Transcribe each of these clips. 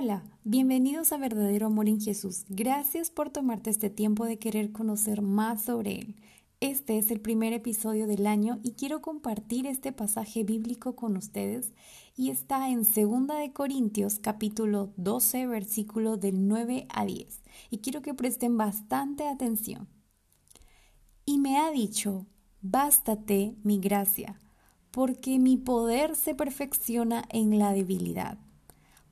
Hola, bienvenidos a Verdadero Amor en Jesús. Gracias por tomarte este tiempo de querer conocer más sobre Él. Este es el primer episodio del año y quiero compartir este pasaje bíblico con ustedes y está en 2 de Corintios capítulo 12 versículo del 9 a 10 y quiero que presten bastante atención. Y me ha dicho, bástate mi gracia, porque mi poder se perfecciona en la debilidad.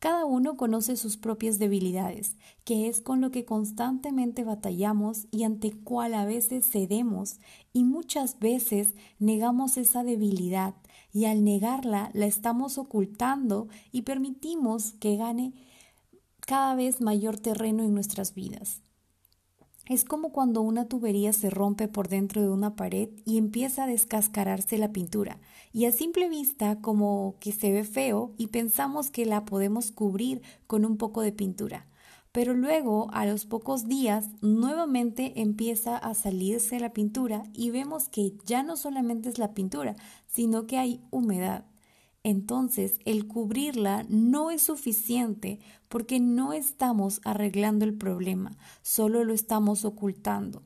Cada uno conoce sus propias debilidades, que es con lo que constantemente batallamos y ante cual a veces cedemos y muchas veces negamos esa debilidad y al negarla la estamos ocultando y permitimos que gane cada vez mayor terreno en nuestras vidas. Es como cuando una tubería se rompe por dentro de una pared y empieza a descascararse la pintura, y a simple vista como que se ve feo y pensamos que la podemos cubrir con un poco de pintura. Pero luego, a los pocos días, nuevamente empieza a salirse la pintura y vemos que ya no solamente es la pintura, sino que hay humedad entonces el cubrirla no es suficiente porque no estamos arreglando el problema, solo lo estamos ocultando.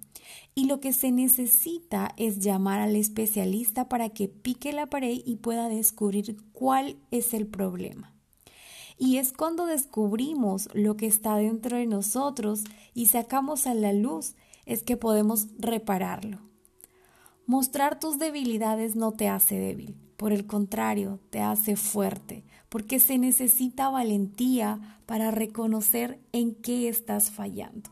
Y lo que se necesita es llamar al especialista para que pique la pared y pueda descubrir cuál es el problema. Y es cuando descubrimos lo que está dentro de nosotros y sacamos a la luz, es que podemos repararlo. Mostrar tus debilidades no te hace débil por el contrario, te hace fuerte, porque se necesita valentía para reconocer en qué estás fallando.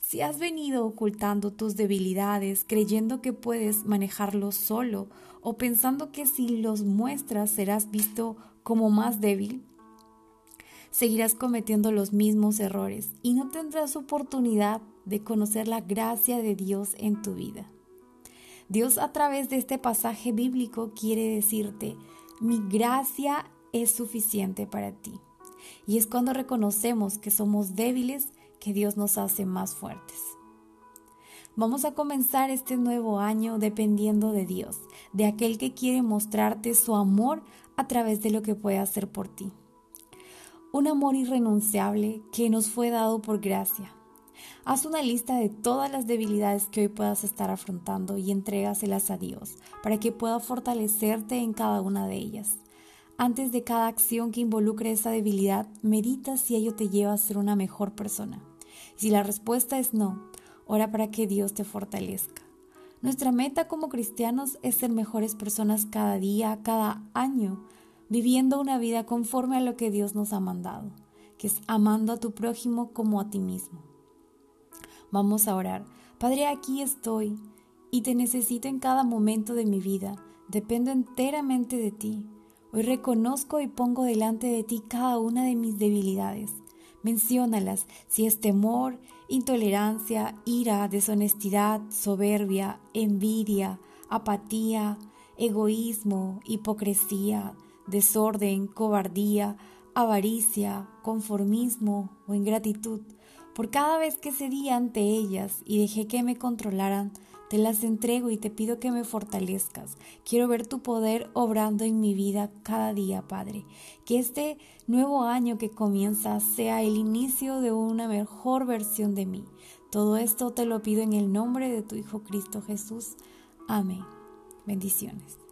Si has venido ocultando tus debilidades, creyendo que puedes manejarlos solo o pensando que si los muestras serás visto como más débil, seguirás cometiendo los mismos errores y no tendrás oportunidad de conocer la gracia de Dios en tu vida. Dios a través de este pasaje bíblico quiere decirte, mi gracia es suficiente para ti. Y es cuando reconocemos que somos débiles que Dios nos hace más fuertes. Vamos a comenzar este nuevo año dependiendo de Dios, de aquel que quiere mostrarte su amor a través de lo que puede hacer por ti. Un amor irrenunciable que nos fue dado por gracia, Haz una lista de todas las debilidades que hoy puedas estar afrontando y entrégaselas a Dios para que pueda fortalecerte en cada una de ellas. Antes de cada acción que involucre esa debilidad, medita si ello te lleva a ser una mejor persona. Si la respuesta es no, ora para que Dios te fortalezca. Nuestra meta como cristianos es ser mejores personas cada día, cada año, viviendo una vida conforme a lo que Dios nos ha mandado, que es amando a tu prójimo como a ti mismo. Vamos a orar. Padre, aquí estoy y te necesito en cada momento de mi vida. Dependo enteramente de ti. Hoy reconozco y pongo delante de ti cada una de mis debilidades. Menciónalas si es temor, intolerancia, ira, deshonestidad, soberbia, envidia, apatía, egoísmo, hipocresía, desorden, cobardía, avaricia, conformismo o ingratitud. Por cada vez que cedí ante ellas y dejé que me controlaran, te las entrego y te pido que me fortalezcas. Quiero ver tu poder obrando en mi vida cada día, Padre. Que este nuevo año que comienza sea el inicio de una mejor versión de mí. Todo esto te lo pido en el nombre de tu Hijo Cristo Jesús. Amén. Bendiciones.